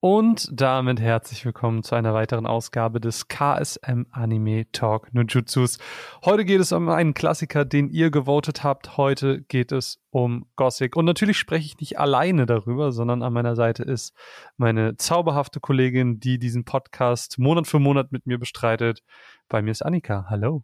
Und damit herzlich willkommen zu einer weiteren Ausgabe des KSM Anime Talk Nujutsus. Heute geht es um einen Klassiker, den ihr gewotet habt. Heute geht es um Gothic. Und natürlich spreche ich nicht alleine darüber, sondern an meiner Seite ist meine zauberhafte Kollegin, die diesen Podcast Monat für Monat mit mir bestreitet. Bei mir ist Annika. Hallo.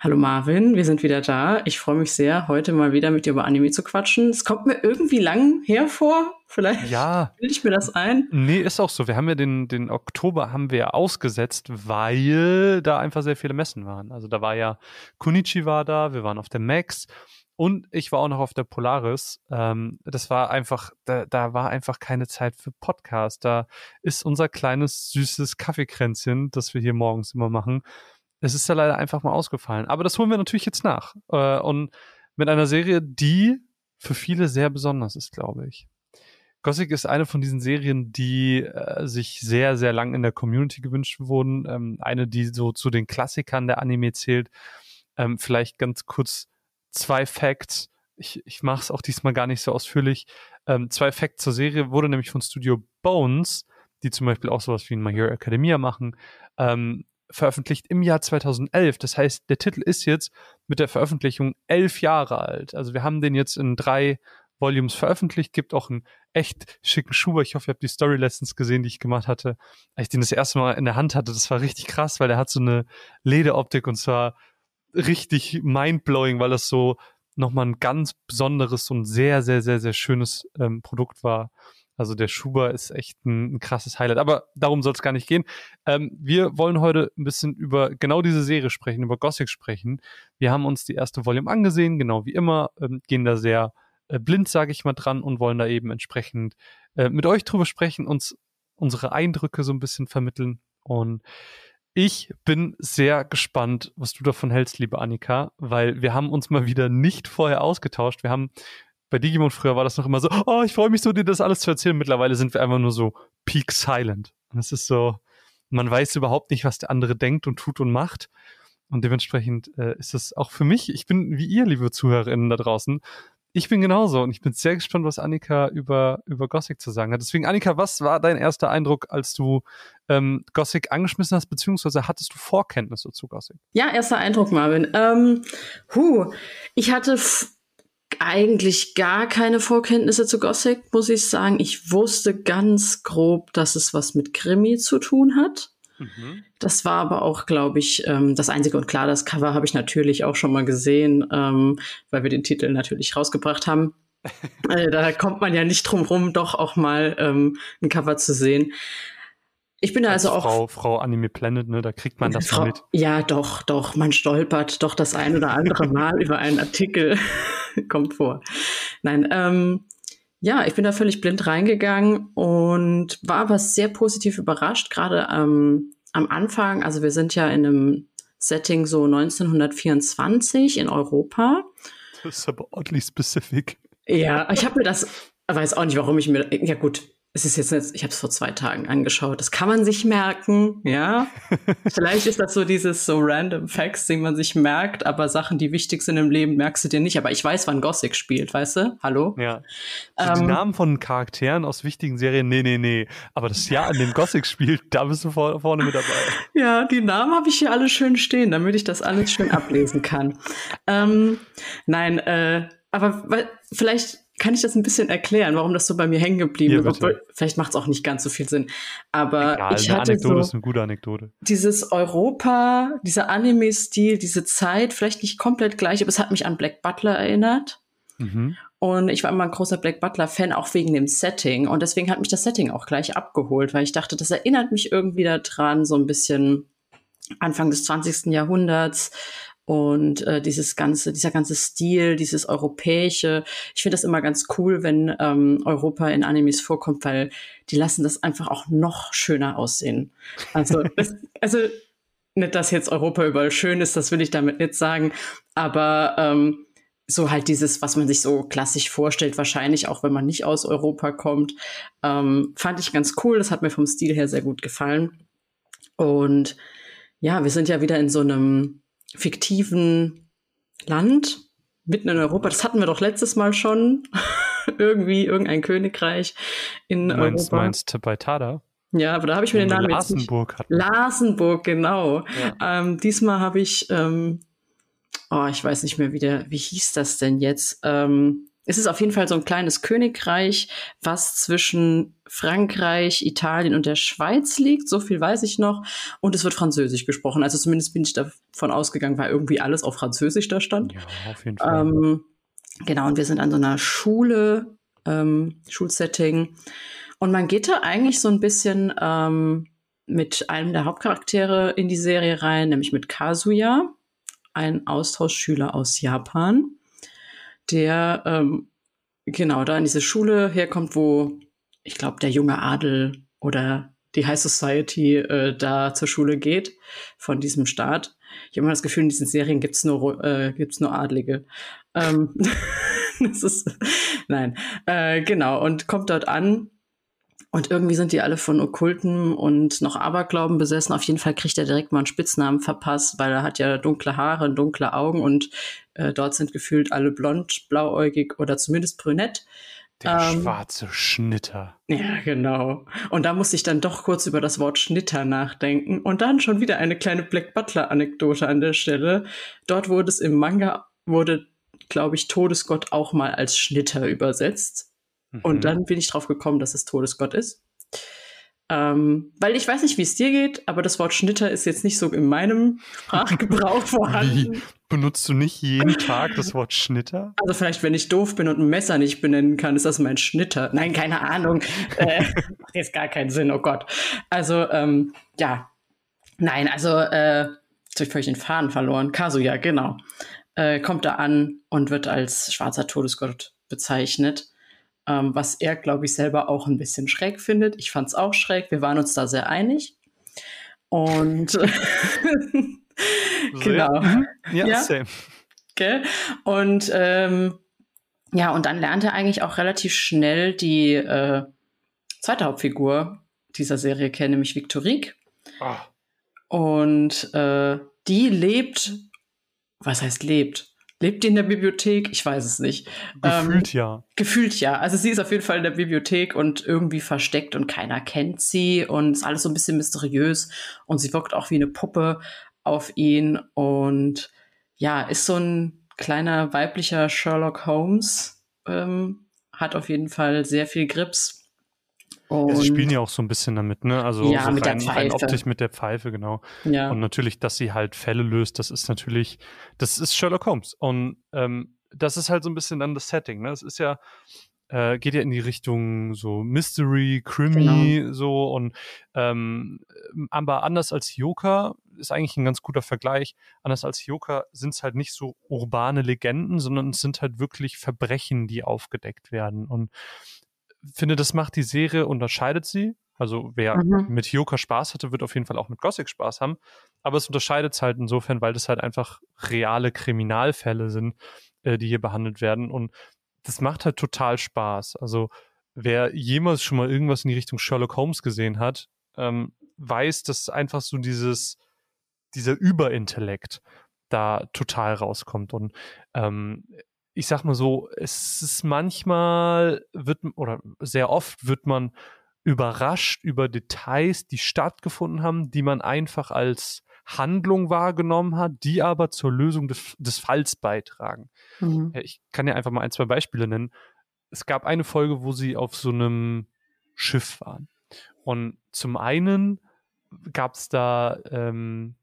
Hallo Marvin, wir sind wieder da. Ich freue mich sehr, heute mal wieder mit dir über Anime zu quatschen. Es kommt mir irgendwie lang hervor. Vielleicht ja. bilde ich mir das ein. Nee, ist auch so. Wir haben ja den, den Oktober haben wir ausgesetzt, weil da einfach sehr viele Messen waren. Also da war ja Kunichi war da, wir waren auf der Max und ich war auch noch auf der Polaris. Ähm, das war einfach, da, da war einfach keine Zeit für Podcast. Da ist unser kleines, süßes Kaffeekränzchen, das wir hier morgens immer machen es ist ja leider einfach mal ausgefallen. Aber das holen wir natürlich jetzt nach. Äh, und mit einer Serie, die für viele sehr besonders ist, glaube ich. Gothic ist eine von diesen Serien, die äh, sich sehr, sehr lang in der Community gewünscht wurden. Ähm, eine, die so zu den Klassikern der Anime zählt. Ähm, vielleicht ganz kurz zwei Facts. Ich, ich mache es auch diesmal gar nicht so ausführlich. Ähm, zwei Facts zur Serie wurde nämlich von Studio Bones, die zum Beispiel auch sowas wie in My Hero Academia machen, ähm, veröffentlicht im Jahr 2011. Das heißt, der Titel ist jetzt mit der Veröffentlichung elf Jahre alt. Also wir haben den jetzt in drei Volumes veröffentlicht, gibt auch einen echt schicken Schuber. Ich hoffe, ihr habt die Story Lessons gesehen, die ich gemacht hatte, als ich den das erste Mal in der Hand hatte. Das war richtig krass, weil der hat so eine Lederoptik und zwar richtig mindblowing, weil das so nochmal ein ganz besonderes und sehr, sehr, sehr, sehr schönes ähm, Produkt war. Also der Schuber ist echt ein, ein krasses Highlight. Aber darum soll es gar nicht gehen. Ähm, wir wollen heute ein bisschen über genau diese Serie sprechen, über Gothic sprechen. Wir haben uns die erste Volume angesehen, genau wie immer, ähm, gehen da sehr äh, blind, sage ich mal, dran und wollen da eben entsprechend äh, mit euch drüber sprechen, uns unsere Eindrücke so ein bisschen vermitteln. Und ich bin sehr gespannt, was du davon hältst, liebe Annika, weil wir haben uns mal wieder nicht vorher ausgetauscht. Wir haben bei Digimon früher war das noch immer so, oh, ich freue mich so, dir das alles zu erzählen. Mittlerweile sind wir einfach nur so peak silent. Und es ist so, man weiß überhaupt nicht, was der andere denkt und tut und macht. Und dementsprechend äh, ist es auch für mich, ich bin wie ihr, liebe ZuhörerInnen da draußen, ich bin genauso und ich bin sehr gespannt, was Annika über, über Gothic zu sagen hat. Deswegen, Annika, was war dein erster Eindruck, als du ähm, Gothic angeschmissen hast, beziehungsweise hattest du Vorkenntnisse zu Gothic? Ja, erster Eindruck, Marvin. Ähm, hu, ich hatte eigentlich gar keine Vorkenntnisse zu Gothic, muss ich sagen. Ich wusste ganz grob, dass es was mit Krimi zu tun hat. Mhm. Das war aber auch, glaube ich, ähm, das Einzige. Und klar, das Cover habe ich natürlich auch schon mal gesehen, ähm, weil wir den Titel natürlich rausgebracht haben. äh, da kommt man ja nicht drum rum, doch auch mal ähm, ein Cover zu sehen. Ich bin da also auch. Frau, Frau Anime Planet, ne, da kriegt man das Frau, mit. Ja, doch, doch. Man stolpert doch das ein oder andere Mal über einen Artikel. Kommt vor. Nein, ähm, ja, ich bin da völlig blind reingegangen und war aber sehr positiv überrascht, gerade ähm, am Anfang. Also wir sind ja in einem Setting so 1924 in Europa. Das ist aber oddly specific. Ja, ich habe mir das, weiß auch nicht, warum ich mir, ja gut, es ist jetzt, ich habe es vor zwei Tagen angeschaut. Das kann man sich merken, ja. Vielleicht ist das so dieses so random Facts, die man sich merkt, aber Sachen, die wichtig sind im Leben, merkst du dir nicht. Aber ich weiß, wann Gothic spielt, weißt du? Hallo? Ja. Ähm, die Namen von Charakteren aus wichtigen Serien, nee, nee, nee. Aber das Jahr, an dem Gothic spielt, da bist du vor, vorne mit dabei. Ja, die Namen habe ich hier alle schön stehen, damit ich das alles schön ablesen kann. ähm, nein, äh, aber vielleicht kann ich das ein bisschen erklären, warum das so bei mir hängen geblieben ist. Vielleicht macht es auch nicht ganz so viel Sinn. Aber Egal, ich hatte Anekdote so ist eine gute Anekdote. Dieses Europa, dieser Anime-Stil, diese Zeit, vielleicht nicht komplett gleich, aber es hat mich an Black Butler erinnert. Mhm. Und ich war immer ein großer Black Butler-Fan, auch wegen dem Setting. Und deswegen hat mich das Setting auch gleich abgeholt, weil ich dachte, das erinnert mich irgendwie daran, so ein bisschen Anfang des 20. Jahrhunderts und äh, dieses ganze, dieser ganze Stil, dieses europäische. Ich finde das immer ganz cool, wenn ähm, Europa in Animes vorkommt, weil die lassen das einfach auch noch schöner aussehen. Also, das, also nicht, dass jetzt Europa überall schön ist, das will ich damit nicht sagen, aber ähm, so halt dieses, was man sich so klassisch vorstellt, wahrscheinlich auch wenn man nicht aus Europa kommt, ähm, fand ich ganz cool. Das hat mir vom Stil her sehr gut gefallen. Und ja, wir sind ja wieder in so einem fiktiven Land mitten in Europa. Das hatten wir doch letztes Mal schon. irgendwie irgendein Königreich in meinst, Europa. meinst bei Tada? Ja, aber da habe ich mir den Namen Larsenburg jetzt nicht. Larsenburg, genau. Ja. Ähm, diesmal habe ich, ähm, oh, ich weiß nicht mehr, wie der, wie hieß das denn jetzt? Ähm, es ist auf jeden Fall so ein kleines Königreich, was zwischen Frankreich, Italien und der Schweiz liegt. So viel weiß ich noch. Und es wird Französisch gesprochen. Also zumindest bin ich davon ausgegangen, weil irgendwie alles auf Französisch da stand. Ja, auf jeden Fall. Ähm, genau, und wir sind an so einer Schule, ähm, Schulsetting. Und man geht da eigentlich so ein bisschen ähm, mit einem der Hauptcharaktere in die Serie rein, nämlich mit Kazuya, ein Austauschschüler aus Japan der ähm, genau da in diese Schule herkommt, wo ich glaube, der junge Adel oder die High Society äh, da zur Schule geht von diesem Staat. Ich habe immer das Gefühl, in diesen Serien gibt's nur, äh, gibt's nur Adlige. Ähm, das ist, nein, äh, genau, und kommt dort an und irgendwie sind die alle von Okkulten und noch Aberglauben besessen. Auf jeden Fall kriegt er direkt mal einen Spitznamen verpasst, weil er hat ja dunkle Haare, dunkle Augen und äh, dort sind gefühlt alle blond, blauäugig oder zumindest brünett. Der ähm, schwarze Schnitter. Ja, genau. Und da musste ich dann doch kurz über das Wort Schnitter nachdenken. Und dann schon wieder eine kleine Black Butler-Anekdote an der Stelle. Dort wurde es im Manga, wurde, glaube ich, Todesgott auch mal als Schnitter übersetzt. Und mhm. dann bin ich drauf gekommen, dass es Todesgott ist. Ähm, weil ich weiß nicht, wie es dir geht, aber das Wort Schnitter ist jetzt nicht so in meinem Sprachgebrauch vorhanden. Wie? Benutzt du nicht jeden Tag das Wort Schnitter? Also vielleicht, wenn ich doof bin und ein Messer nicht benennen kann, ist das mein Schnitter. Nein, keine Ahnung. äh, macht jetzt gar keinen Sinn, oh Gott. Also, ähm, ja. Nein, also, äh, jetzt habe ich völlig den Faden verloren. Kazuya, genau. Äh, kommt da an und wird als schwarzer Todesgott bezeichnet ähm, was er, glaube ich, selber auch ein bisschen schräg findet. Ich fand es auch schräg. Wir waren uns da sehr einig. Und genau. Mhm. Ja, ja, same. Okay. Und ähm, ja, und dann lernt er eigentlich auch relativ schnell die äh, zweite Hauptfigur dieser Serie kennen, nämlich Victorique. Oh. Und äh, die lebt, was heißt lebt? Lebt die in der Bibliothek? Ich weiß es nicht. Gefühlt ähm, ja. Gefühlt ja. Also sie ist auf jeden Fall in der Bibliothek und irgendwie versteckt und keiner kennt sie und ist alles so ein bisschen mysteriös und sie wirkt auch wie eine Puppe auf ihn und ja, ist so ein kleiner weiblicher Sherlock Holmes. Ähm, hat auf jeden Fall sehr viel Grips und ja, sie spielen ja auch so ein bisschen damit, ne? Also ja, so mit rein, der Pfeife. rein optisch mit der Pfeife, genau. Ja. Und natürlich, dass sie halt Fälle löst, das ist natürlich, das ist Sherlock Holmes. Und ähm, das ist halt so ein bisschen dann das Setting, ne? Es ist ja, äh, geht ja in die Richtung so Mystery, Krimi, genau. so und ähm, aber anders als Joker ist eigentlich ein ganz guter Vergleich. Anders als Joker sind es halt nicht so urbane Legenden, sondern es sind halt wirklich Verbrechen, die aufgedeckt werden. Und finde, das macht die Serie, unterscheidet sie. Also wer mhm. mit Joker Spaß hatte, wird auf jeden Fall auch mit Gothic Spaß haben. Aber es unterscheidet es halt insofern, weil das halt einfach reale Kriminalfälle sind, äh, die hier behandelt werden. Und das macht halt total Spaß. Also wer jemals schon mal irgendwas in die Richtung Sherlock Holmes gesehen hat, ähm, weiß, dass einfach so dieses, dieser Überintellekt da total rauskommt. Und ähm, ich sag mal so, es ist manchmal wird oder sehr oft wird man überrascht über Details, die stattgefunden haben, die man einfach als Handlung wahrgenommen hat, die aber zur Lösung des, des Falls beitragen. Mhm. Ich kann ja einfach mal ein, zwei Beispiele nennen. Es gab eine Folge, wo sie auf so einem Schiff waren. Und zum einen gab es da, ähm,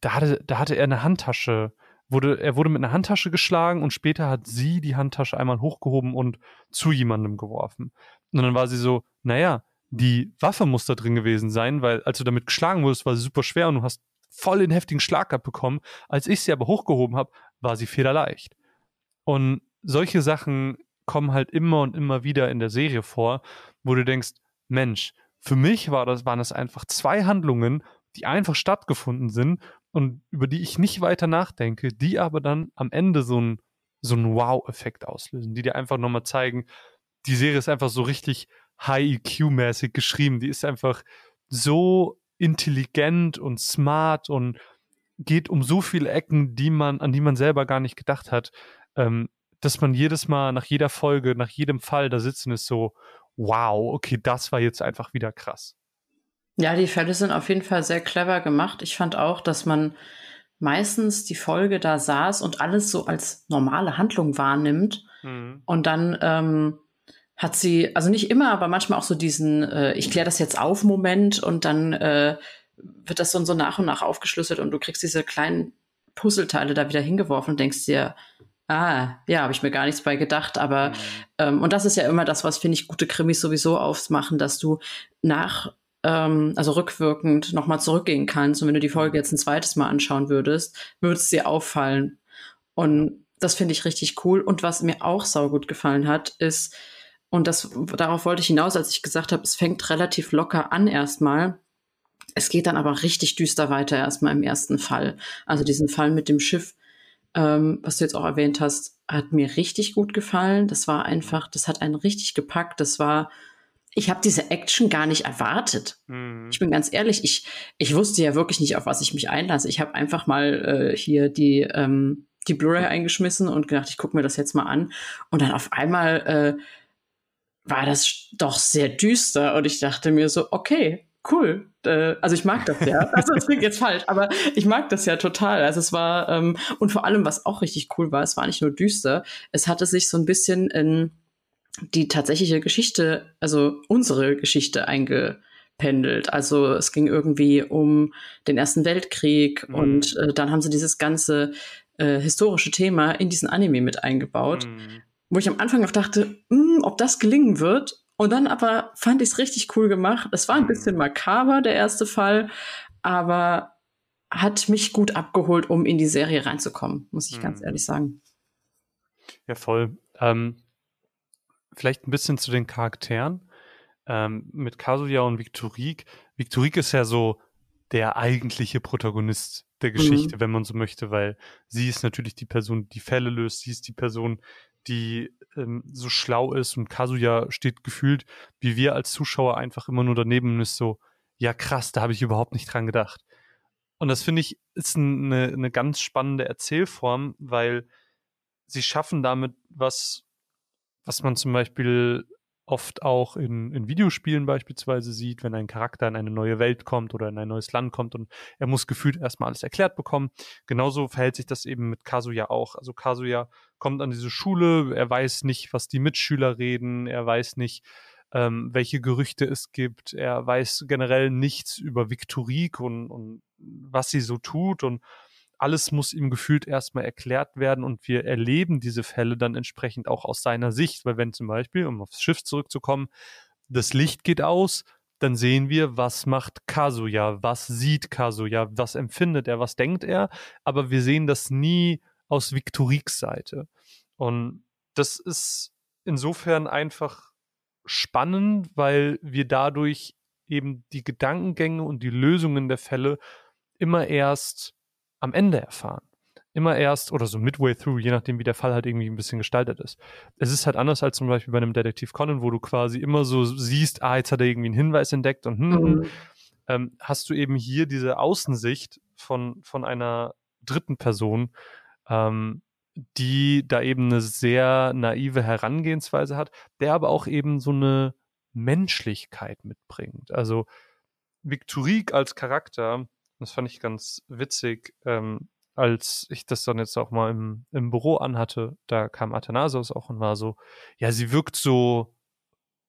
da hatte, da hatte er eine Handtasche wurde, er wurde mit einer Handtasche geschlagen und später hat sie die Handtasche einmal hochgehoben und zu jemandem geworfen. Und dann war sie so, naja, die Waffe muss da drin gewesen sein, weil als du damit geschlagen wurdest, war sie super schwer und du hast voll den heftigen Schlag abbekommen. Als ich sie aber hochgehoben habe, war sie federleicht. Und solche Sachen kommen halt immer und immer wieder in der Serie vor, wo du denkst, Mensch, für mich war das, waren das einfach zwei Handlungen, die einfach stattgefunden sind und über die ich nicht weiter nachdenke, die aber dann am Ende so ein so einen Wow-Effekt auslösen, die dir einfach nochmal zeigen, die Serie ist einfach so richtig High-EQ-mäßig geschrieben. Die ist einfach so intelligent und smart und geht um so viele Ecken, die man, an die man selber gar nicht gedacht hat. Ähm, dass man jedes Mal nach jeder Folge, nach jedem Fall da sitzen ist so, wow, okay, das war jetzt einfach wieder krass. Ja, die Fälle sind auf jeden Fall sehr clever gemacht. Ich fand auch, dass man meistens die Folge da saß und alles so als normale Handlung wahrnimmt. Mhm. Und dann ähm, hat sie, also nicht immer, aber manchmal auch so diesen, äh, ich kläre das jetzt auf Moment und dann äh, wird das so, so nach und nach aufgeschlüsselt und du kriegst diese kleinen Puzzleteile da wieder hingeworfen und denkst dir, ah, ja, habe ich mir gar nichts bei gedacht, aber mhm. ähm, und das ist ja immer das, was finde ich gute Krimis sowieso aufmachen, dass du nach ähm, also rückwirkend nochmal zurückgehen kannst und wenn du die Folge jetzt ein zweites Mal anschauen würdest, würde es dir auffallen und das finde ich richtig cool und was mir auch saugut gefallen hat, ist und das darauf wollte ich hinaus, als ich gesagt habe, es fängt relativ locker an erstmal es geht dann aber richtig düster weiter erstmal im ersten Fall. Also diesen Fall mit dem Schiff, ähm, was du jetzt auch erwähnt hast, hat mir richtig gut gefallen. Das war einfach, das hat einen richtig gepackt. Das war, ich habe diese Action gar nicht erwartet. Mhm. Ich bin ganz ehrlich, ich, ich wusste ja wirklich nicht, auf was ich mich einlasse. Ich habe einfach mal äh, hier die, ähm, die Blu-ray eingeschmissen und gedacht, ich gucke mir das jetzt mal an. Und dann auf einmal äh, war das doch sehr düster. Und ich dachte mir so, okay, cool. Äh, also ich mag das ja. Also das klingt jetzt falsch, aber ich mag das ja total. Also es war, ähm, und vor allem, was auch richtig cool war, es war nicht nur düster, es hatte sich so ein bisschen in die tatsächliche Geschichte, also unsere Geschichte eingependelt. Also es ging irgendwie um den Ersten Weltkrieg mhm. und äh, dann haben sie dieses ganze äh, historische Thema in diesen Anime mit eingebaut. Mhm. Wo ich am Anfang auch dachte, hm, ob das gelingen wird, und dann aber fand ich es richtig cool gemacht. Es war ein bisschen makaber, der erste Fall, aber hat mich gut abgeholt, um in die Serie reinzukommen, muss ich mhm. ganz ehrlich sagen. Ja, voll. Ähm, vielleicht ein bisschen zu den Charakteren. Ähm, mit Kazuya und Victorique. Victorique ist ja so der eigentliche Protagonist der Geschichte, mhm. wenn man so möchte, weil sie ist natürlich die Person, die Fälle löst, sie ist die Person, die ähm, so schlau ist und Kazuya steht gefühlt, wie wir als Zuschauer einfach immer nur daneben und ist so, ja krass, da habe ich überhaupt nicht dran gedacht. Und das finde ich ist eine, eine ganz spannende Erzählform, weil sie schaffen damit was, was man zum Beispiel oft auch in, in Videospielen beispielsweise sieht, wenn ein Charakter in eine neue Welt kommt oder in ein neues Land kommt und er muss gefühlt erstmal alles erklärt bekommen. Genauso verhält sich das eben mit Kazuya auch. Also Kazuya kommt an diese Schule, er weiß nicht, was die Mitschüler reden, er weiß nicht, ähm, welche Gerüchte es gibt, er weiß generell nichts über Viktorik und, und was sie so tut und alles muss ihm gefühlt erstmal erklärt werden und wir erleben diese Fälle dann entsprechend auch aus seiner Sicht, weil wenn zum Beispiel, um aufs Schiff zurückzukommen, das Licht geht aus, dann sehen wir, was macht Kazuya, was sieht Kazuya, was empfindet er, was denkt er, aber wir sehen das nie aus Viktoriks Seite. Und das ist insofern einfach spannend, weil wir dadurch eben die Gedankengänge und die Lösungen der Fälle immer erst am Ende erfahren. Immer erst oder so midway through, je nachdem, wie der Fall halt irgendwie ein bisschen gestaltet ist. Es ist halt anders als zum Beispiel bei einem Detektiv Conan, wo du quasi immer so siehst, ah, jetzt hat er irgendwie einen Hinweis entdeckt und hm, mhm. ähm, hast du eben hier diese Außensicht von, von einer dritten Person, ähm, die da eben eine sehr naive Herangehensweise hat, der aber auch eben so eine Menschlichkeit mitbringt. Also Victorique als Charakter das fand ich ganz witzig, ähm, als ich das dann jetzt auch mal im, im Büro anhatte, da kam Athanasius auch und war so, ja, sie wirkt so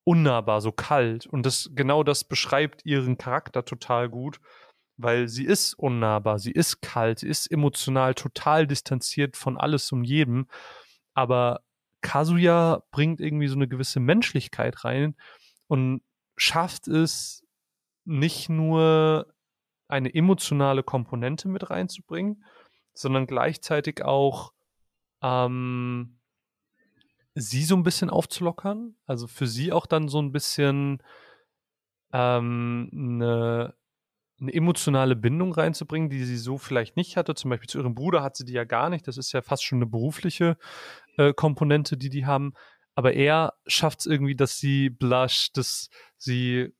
unnahbar, so kalt. Und das, genau das beschreibt ihren Charakter total gut, weil sie ist unnahbar, sie ist kalt, sie ist emotional total distanziert von alles und jedem. Aber Kazuya bringt irgendwie so eine gewisse Menschlichkeit rein und schafft es nicht nur eine emotionale Komponente mit reinzubringen, sondern gleichzeitig auch ähm, sie so ein bisschen aufzulockern. Also für sie auch dann so ein bisschen ähm, eine, eine emotionale Bindung reinzubringen, die sie so vielleicht nicht hatte. Zum Beispiel zu ihrem Bruder hat sie die ja gar nicht. Das ist ja fast schon eine berufliche äh, Komponente, die die haben. Aber er schafft es irgendwie, dass sie blusht, dass sie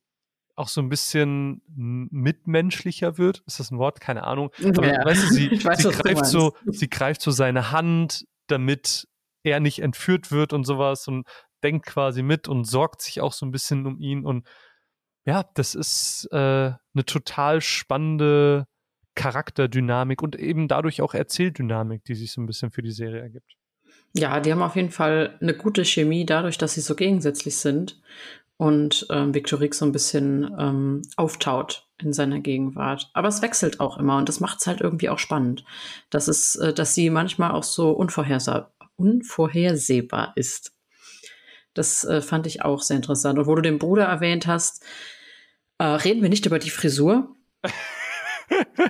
auch so ein bisschen mitmenschlicher wird. Ist das ein Wort? Keine Ahnung. Aber ja. weißt du, sie, weiß, sie greift so, sie greift so seine Hand, damit er nicht entführt wird und sowas und denkt quasi mit und sorgt sich auch so ein bisschen um ihn. Und ja, das ist äh, eine total spannende Charakterdynamik und eben dadurch auch Erzähldynamik, die sich so ein bisschen für die Serie ergibt. Ja, die haben auf jeden Fall eine gute Chemie dadurch, dass sie so gegensätzlich sind und ähm, Victorix so ein bisschen ähm, auftaut in seiner Gegenwart. Aber es wechselt auch immer und das macht es halt irgendwie auch spannend, dass es, äh, dass sie manchmal auch so unvorhersehbar, unvorhersehbar ist. Das äh, fand ich auch sehr interessant. Und wo du den Bruder erwähnt hast, äh, reden wir nicht über die Frisur.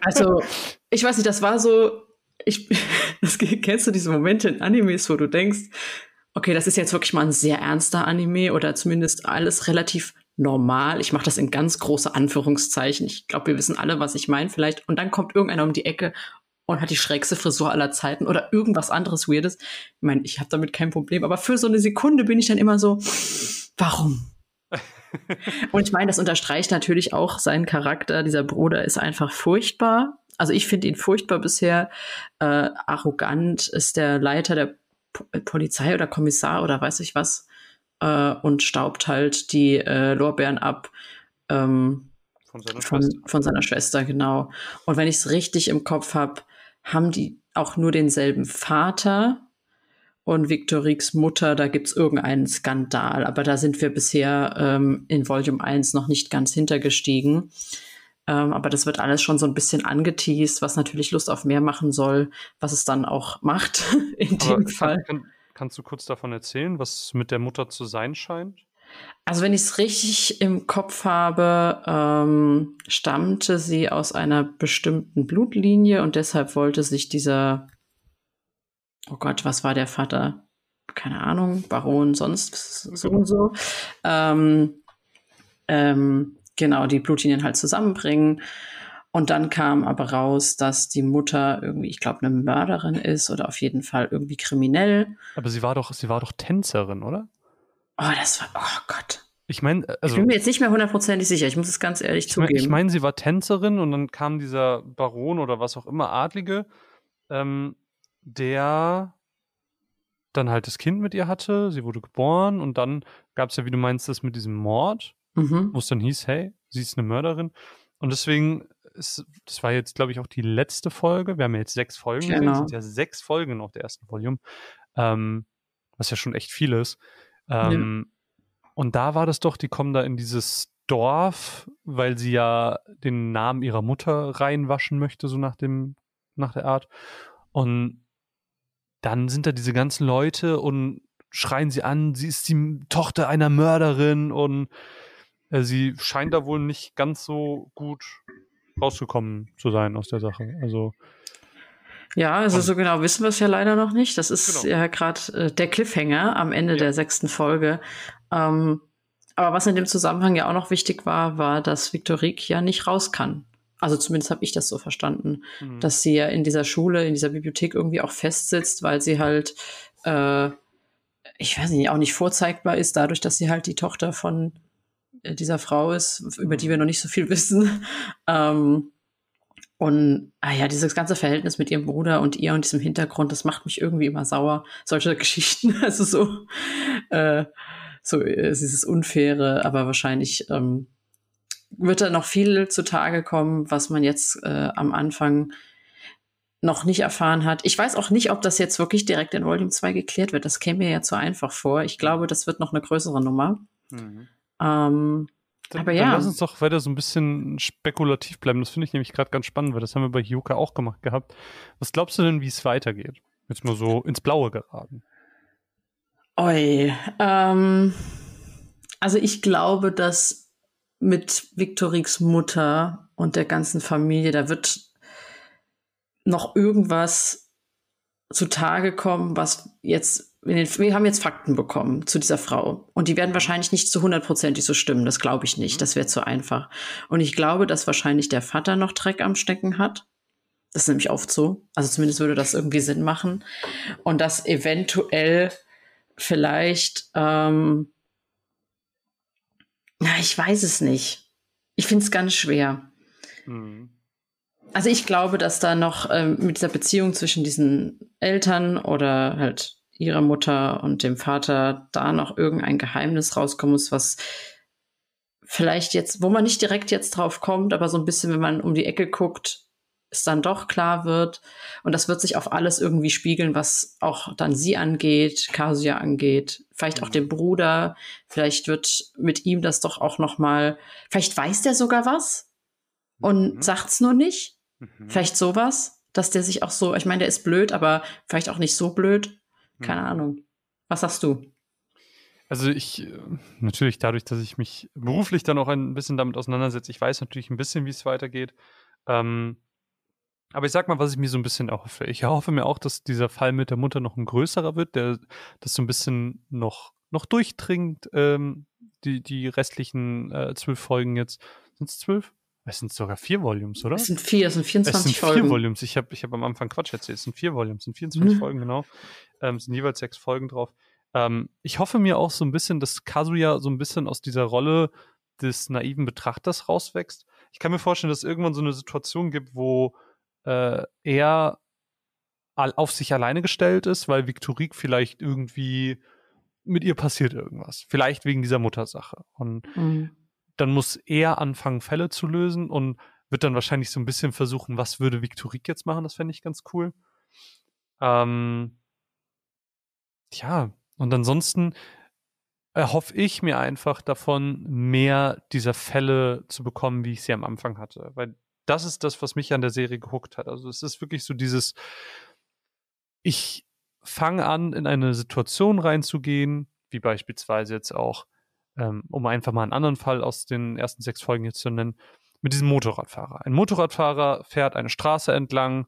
also, ich weiß nicht, das war so, ich, das, kennst du diese Momente in Animes, wo du denkst, okay, das ist jetzt wirklich mal ein sehr ernster Anime oder zumindest alles relativ normal. Ich mache das in ganz große Anführungszeichen. Ich glaube, wir wissen alle, was ich meine vielleicht. Und dann kommt irgendeiner um die Ecke und hat die schrägste Frisur aller Zeiten oder irgendwas anderes Weirdes. Ich meine, ich habe damit kein Problem. Aber für so eine Sekunde bin ich dann immer so, warum? und ich meine, das unterstreicht natürlich auch seinen Charakter. Dieser Bruder ist einfach furchtbar. Also ich finde ihn furchtbar bisher. Äh, arrogant ist der Leiter der Polizei oder Kommissar oder weiß ich was äh, und staubt halt die äh, Lorbeeren ab. Ähm, von, seiner von, von, seiner Schwester, genau. Und wenn ich es richtig im Kopf habe, haben die auch nur denselben Vater und Victoriks Mutter, da gibt es irgendeinen Skandal. Aber da sind wir bisher ähm, in Volume 1 noch nicht ganz hintergestiegen. Ähm, aber das wird alles schon so ein bisschen angeteased, was natürlich Lust auf mehr machen soll, was es dann auch macht in aber dem Fall. Kann, kannst du kurz davon erzählen, was mit der Mutter zu sein scheint? Also wenn ich es richtig im Kopf habe, ähm, stammte sie aus einer bestimmten Blutlinie und deshalb wollte sich dieser, oh Gott, was war der Vater? Keine Ahnung, Baron, sonst so und so. Ähm, ähm, genau die Blutlinien halt zusammenbringen. Und dann kam aber raus, dass die Mutter irgendwie, ich glaube, eine Mörderin ist oder auf jeden Fall irgendwie kriminell. Aber sie war doch, sie war doch Tänzerin, oder? Oh, das war, oh Gott. Ich meine, also. Ich bin mir jetzt nicht mehr hundertprozentig sicher, ich muss es ganz ehrlich ich zugeben. ich meine, sie war Tänzerin und dann kam dieser Baron oder was auch immer, Adlige, ähm, der dann halt das Kind mit ihr hatte, sie wurde geboren und dann gab es ja, wie du meinst, das mit diesem Mord mhm. wo es dann hieß, hey, sie ist eine Mörderin. Und deswegen, ist, das war jetzt, glaube ich, auch die letzte Folge. Wir haben ja jetzt sechs Folgen genau. gesehen. Es sind ja sechs Folgen auf der ersten Volume. Ähm, was ja schon echt viel ist. Ähm, ja. Und da war das doch, die kommen da in dieses Dorf, weil sie ja den Namen ihrer Mutter reinwaschen möchte, so nach dem, nach der Art. Und dann sind da diese ganzen Leute und schreien sie an, sie ist die Tochter einer Mörderin und sie scheint da wohl nicht ganz so gut rausgekommen zu sein aus der Sache. Also ja, also so genau wissen wir es ja leider noch nicht. Das ist genau. ja gerade äh, der Cliffhanger am Ende ja. der sechsten Folge. Ähm, aber was in dem Zusammenhang ja auch noch wichtig war, war, dass Victorique ja nicht raus kann. Also zumindest habe ich das so verstanden, mhm. dass sie ja in dieser Schule, in dieser Bibliothek irgendwie auch festsitzt, weil sie halt, äh, ich weiß nicht, auch nicht vorzeigbar ist, dadurch, dass sie halt die Tochter von dieser Frau ist, über die wir noch nicht so viel wissen. Ähm, und ah ja, dieses ganze Verhältnis mit ihrem Bruder und ihr und diesem Hintergrund, das macht mich irgendwie immer sauer. Solche Geschichten, also so, äh, so äh, dieses Unfaire, aber wahrscheinlich ähm, wird da noch viel zutage kommen, was man jetzt äh, am Anfang noch nicht erfahren hat. Ich weiß auch nicht, ob das jetzt wirklich direkt in Volume 2 geklärt wird. Das käme mir ja zu einfach vor. Ich glaube, das wird noch eine größere Nummer. Mhm. Ähm, dann, aber ja. Dann lass uns doch weiter so ein bisschen spekulativ bleiben. Das finde ich nämlich gerade ganz spannend, weil das haben wir bei Hyuka auch gemacht gehabt. Was glaubst du denn, wie es weitergeht? Jetzt mal so ins Blaue geraten. Oi. Ähm, also ich glaube, dass mit Victoriks Mutter und der ganzen Familie, da wird noch irgendwas zutage kommen, was jetzt wir haben jetzt Fakten bekommen zu dieser Frau. Und die werden wahrscheinlich nicht zu hundertprozentig so stimmen. Das glaube ich nicht. Das wäre zu einfach. Und ich glaube, dass wahrscheinlich der Vater noch Dreck am Stecken hat. Das ist nämlich oft so. Also zumindest würde das irgendwie Sinn machen. Und dass eventuell vielleicht, ähm, na, ich weiß es nicht. Ich finde es ganz schwer. Mhm. Also ich glaube, dass da noch ähm, mit dieser Beziehung zwischen diesen Eltern oder halt ihrer Mutter und dem Vater da noch irgendein Geheimnis rauskommen muss, was vielleicht jetzt, wo man nicht direkt jetzt drauf kommt, aber so ein bisschen, wenn man um die Ecke guckt, es dann doch klar wird. Und das wird sich auf alles irgendwie spiegeln, was auch dann sie angeht, Kasia angeht, vielleicht auch mhm. den Bruder. Vielleicht wird mit ihm das doch auch noch mal, vielleicht weiß der sogar was und mhm. sagt's nur nicht. Mhm. Vielleicht sowas, dass der sich auch so, ich meine, der ist blöd, aber vielleicht auch nicht so blöd. Keine mhm. Ahnung. Was sagst du? Also ich, äh, natürlich dadurch, dass ich mich beruflich dann auch ein bisschen damit auseinandersetze, ich weiß natürlich ein bisschen, wie es weitergeht. Ähm, aber ich sag mal, was ich mir so ein bisschen erhoffe. Ich erhoffe mir auch, dass dieser Fall mit der Mutter noch ein größerer wird, der das so ein bisschen noch, noch durchdringt, ähm, die, die restlichen äh, zwölf Folgen jetzt. Sind es zwölf? Es sind sogar vier Volumes, oder? Es sind vier, es sind 24 Folgen. Es sind Folgen. vier Volumes. Ich habe ich hab am Anfang Quatsch erzählt. Es sind vier Volumes, es sind 24 mhm. Folgen, genau. Ähm, es sind jeweils sechs Folgen drauf. Ähm, ich hoffe mir auch so ein bisschen, dass Kazuya so ein bisschen aus dieser Rolle des naiven Betrachters rauswächst. Ich kann mir vorstellen, dass es irgendwann so eine Situation gibt, wo äh, er auf sich alleine gestellt ist, weil Viktorik vielleicht irgendwie mit ihr passiert irgendwas. Vielleicht wegen dieser Muttersache. Und mhm. Dann muss er anfangen, Fälle zu lösen und wird dann wahrscheinlich so ein bisschen versuchen, was würde Viktorik jetzt machen? Das fände ich ganz cool. Ähm, ja, und ansonsten erhoffe ich mir einfach davon, mehr dieser Fälle zu bekommen, wie ich sie am Anfang hatte. Weil das ist das, was mich an der Serie gehuckt hat. Also es ist wirklich so dieses, ich fange an, in eine Situation reinzugehen, wie beispielsweise jetzt auch, ähm, um einfach mal einen anderen Fall aus den ersten sechs Folgen jetzt zu nennen, mit diesem Motorradfahrer. Ein Motorradfahrer fährt eine Straße entlang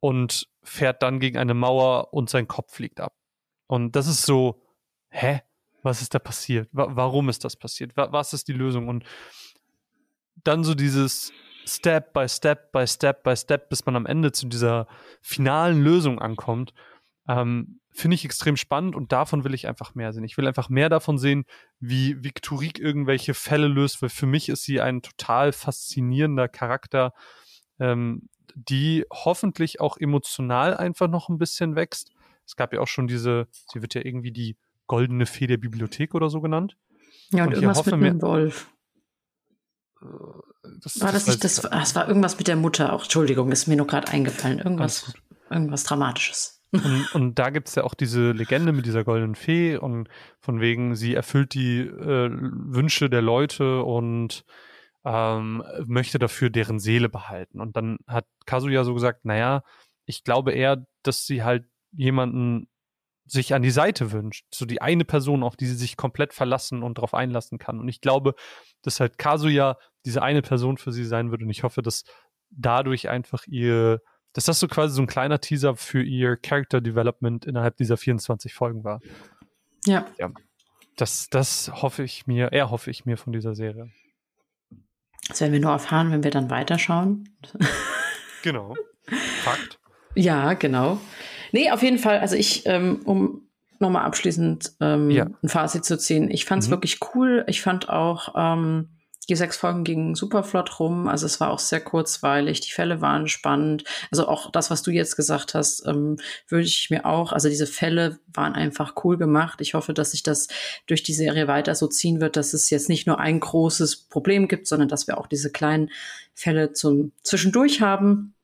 und fährt dann gegen eine Mauer und sein Kopf fliegt ab. Und das ist so, hä? Was ist da passiert? warum ist das passiert? was ist die Lösung? Und dann so dieses, Step by Step by Step by Step, bis man am Ende zu dieser finalen Lösung ankommt, ähm, finde ich extrem spannend und davon will ich einfach mehr sehen. Ich will einfach mehr davon sehen, wie Victorique irgendwelche Fälle löst, weil für mich ist sie ein total faszinierender Charakter, ähm, die hoffentlich auch emotional einfach noch ein bisschen wächst. Es gab ja auch schon diese, sie wird ja irgendwie die goldene Fee der Bibliothek oder so genannt. Ja, und, und irgendwas mit einem Wolf. Äh, das, war das, das nicht, das, das war irgendwas mit der Mutter auch. Entschuldigung, ist mir nur gerade eingefallen. Irgendwas, irgendwas Dramatisches. Und, und da gibt es ja auch diese Legende mit dieser goldenen Fee und von wegen, sie erfüllt die äh, Wünsche der Leute und ähm, möchte dafür deren Seele behalten. Und dann hat Kazuya so gesagt, naja, ich glaube eher, dass sie halt jemanden sich an die Seite wünscht. So die eine Person, auf die sie sich komplett verlassen und darauf einlassen kann. Und ich glaube, dass halt Kazuya diese eine Person für sie sein wird. Und ich hoffe, dass dadurch einfach ihr, dass das so quasi so ein kleiner Teaser für ihr Character Development innerhalb dieser 24 Folgen war. Ja. Ja. Das, das hoffe ich mir, eher hoffe ich mir von dieser Serie. Das werden wir nur erfahren, wenn wir dann weiterschauen. genau. Fakt. Ja, genau. Nee, auf jeden Fall, also ich, ähm, um nochmal abschließend ähm, ja. ein Fazit zu ziehen, ich fand es mhm. wirklich cool. Ich fand auch, ähm, die sechs Folgen gingen super flott rum. Also es war auch sehr kurzweilig. Die Fälle waren spannend. Also auch das, was du jetzt gesagt hast, ähm, würde ich mir auch. Also diese Fälle waren einfach cool gemacht. Ich hoffe, dass sich das durch die Serie weiter so ziehen wird, dass es jetzt nicht nur ein großes Problem gibt, sondern dass wir auch diese kleinen Fälle zum Zwischendurch haben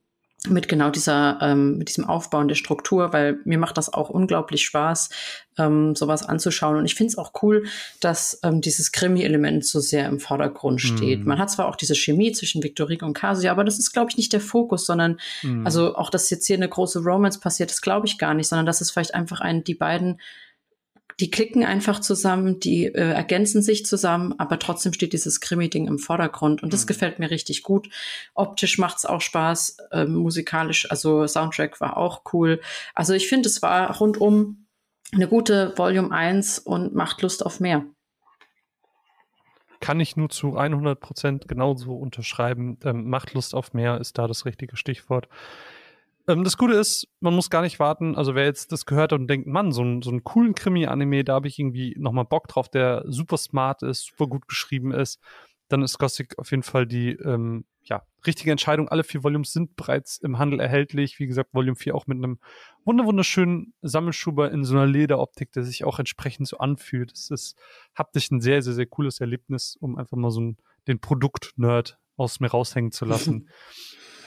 mit genau dieser, ähm, mit diesem Aufbauen der Struktur, weil mir macht das auch unglaublich Spaß, ähm, sowas anzuschauen. Und ich finde es auch cool, dass ähm, dieses Krimi-Element so sehr im Vordergrund steht. Mm. Man hat zwar auch diese Chemie zwischen Victorique und Kasia, aber das ist, glaube ich, nicht der Fokus, sondern mm. also auch, dass jetzt hier eine große Romance passiert, das glaube ich gar nicht, sondern das ist vielleicht einfach ein, die beiden die klicken einfach zusammen, die äh, ergänzen sich zusammen, aber trotzdem steht dieses Krimi-Ding im Vordergrund und das mhm. gefällt mir richtig gut. Optisch macht's auch Spaß, äh, musikalisch, also Soundtrack war auch cool. Also ich finde, es war rundum eine gute Volume 1 und macht Lust auf mehr. Kann ich nur zu 100 Prozent genauso unterschreiben. Ähm, macht Lust auf mehr ist da das richtige Stichwort. Ähm, das Gute ist, man muss gar nicht warten. Also wer jetzt das gehört und denkt, Mann, so, ein, so einen coolen Krimi-Anime, da habe ich irgendwie nochmal Bock drauf, der super smart ist, super gut geschrieben ist, dann ist Gothic auf jeden Fall die ähm, ja, richtige Entscheidung. Alle vier Volumes sind bereits im Handel erhältlich. Wie gesagt, Volume 4 auch mit einem wunderschönen Sammelschuber in so einer Lederoptik, der sich auch entsprechend so anfühlt. Es ist haptisch ein sehr, sehr, sehr cooles Erlebnis, um einfach mal so ein, den Produkt-Nerd aus mir raushängen zu lassen.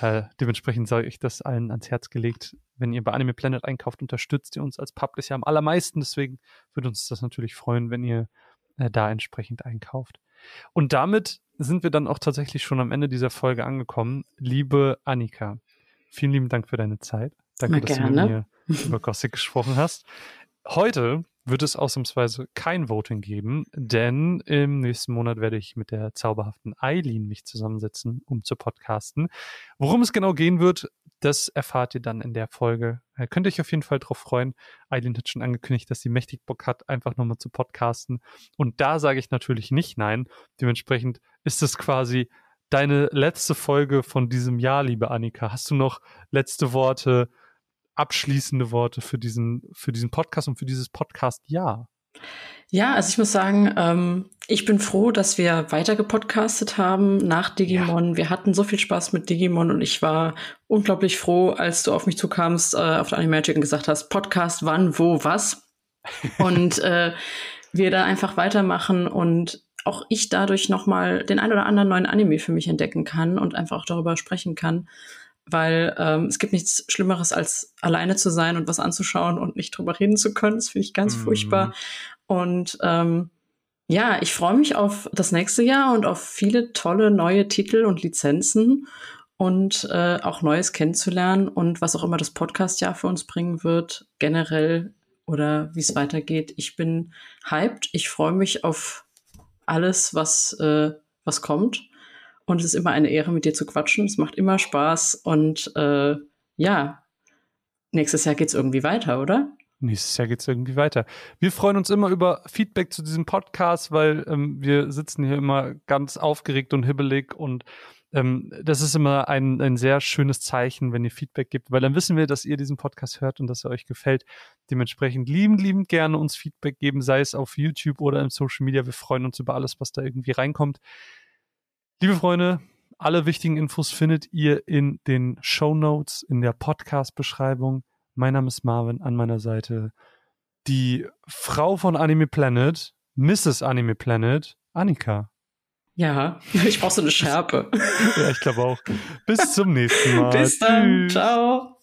äh, dementsprechend sage ich das allen ans Herz gelegt. Wenn ihr bei Anime Planet einkauft, unterstützt ihr uns als Publisher am allermeisten. Deswegen würde uns das natürlich freuen, wenn ihr äh, da entsprechend einkauft. Und damit sind wir dann auch tatsächlich schon am Ende dieser Folge angekommen. Liebe Annika, vielen lieben Dank für deine Zeit. Danke, dass du mit mir über Gothic gesprochen hast. Heute wird es ausnahmsweise kein Voting geben, denn im nächsten Monat werde ich mit der zauberhaften Eileen mich zusammensetzen, um zu podcasten. Worum es genau gehen wird, das erfahrt ihr dann in der Folge. Äh, könnt ihr euch auf jeden Fall drauf freuen. Eileen hat schon angekündigt, dass sie mächtig Bock hat, einfach nochmal zu podcasten. Und da sage ich natürlich nicht nein. Dementsprechend ist es quasi deine letzte Folge von diesem Jahr, liebe Annika. Hast du noch letzte Worte, abschließende Worte für diesen, für diesen Podcast und für dieses Podcast-Jahr? Ja, also ich muss sagen, ähm, ich bin froh, dass wir weiter gepodcastet haben nach Digimon. Ja. Wir hatten so viel Spaß mit Digimon und ich war unglaublich froh, als du auf mich zukamst, äh, auf der Animagic und gesagt hast, Podcast, wann, wo, was. und äh, wir da einfach weitermachen und auch ich dadurch nochmal den ein oder anderen neuen Anime für mich entdecken kann und einfach auch darüber sprechen kann weil ähm, es gibt nichts Schlimmeres, als alleine zu sein und was anzuschauen und nicht drüber reden zu können. Das finde ich ganz mhm. furchtbar. Und ähm, ja, ich freue mich auf das nächste Jahr und auf viele tolle neue Titel und Lizenzen und äh, auch Neues kennenzulernen und was auch immer das Podcast-Jahr für uns bringen wird, generell oder wie es weitergeht. Ich bin hyped. Ich freue mich auf alles, was, äh, was kommt. Und es ist immer eine Ehre, mit dir zu quatschen. Es macht immer Spaß. Und äh, ja, nächstes Jahr geht es irgendwie weiter, oder? Nächstes Jahr geht es irgendwie weiter. Wir freuen uns immer über Feedback zu diesem Podcast, weil ähm, wir sitzen hier immer ganz aufgeregt und hibbelig und ähm, das ist immer ein, ein sehr schönes Zeichen, wenn ihr Feedback gibt, weil dann wissen wir, dass ihr diesen Podcast hört und dass er euch gefällt. Dementsprechend liebend, liebend gerne uns Feedback geben, sei es auf YouTube oder im Social Media. Wir freuen uns über alles, was da irgendwie reinkommt. Liebe Freunde, alle wichtigen Infos findet ihr in den Show Notes, in der Podcast-Beschreibung. Mein Name ist Marvin, an meiner Seite die Frau von Anime Planet, Mrs. Anime Planet, Annika. Ja, ich brauche so eine Schärpe. ja, ich glaube auch. Bis zum nächsten Mal. Bis dann. Tschüss. Ciao.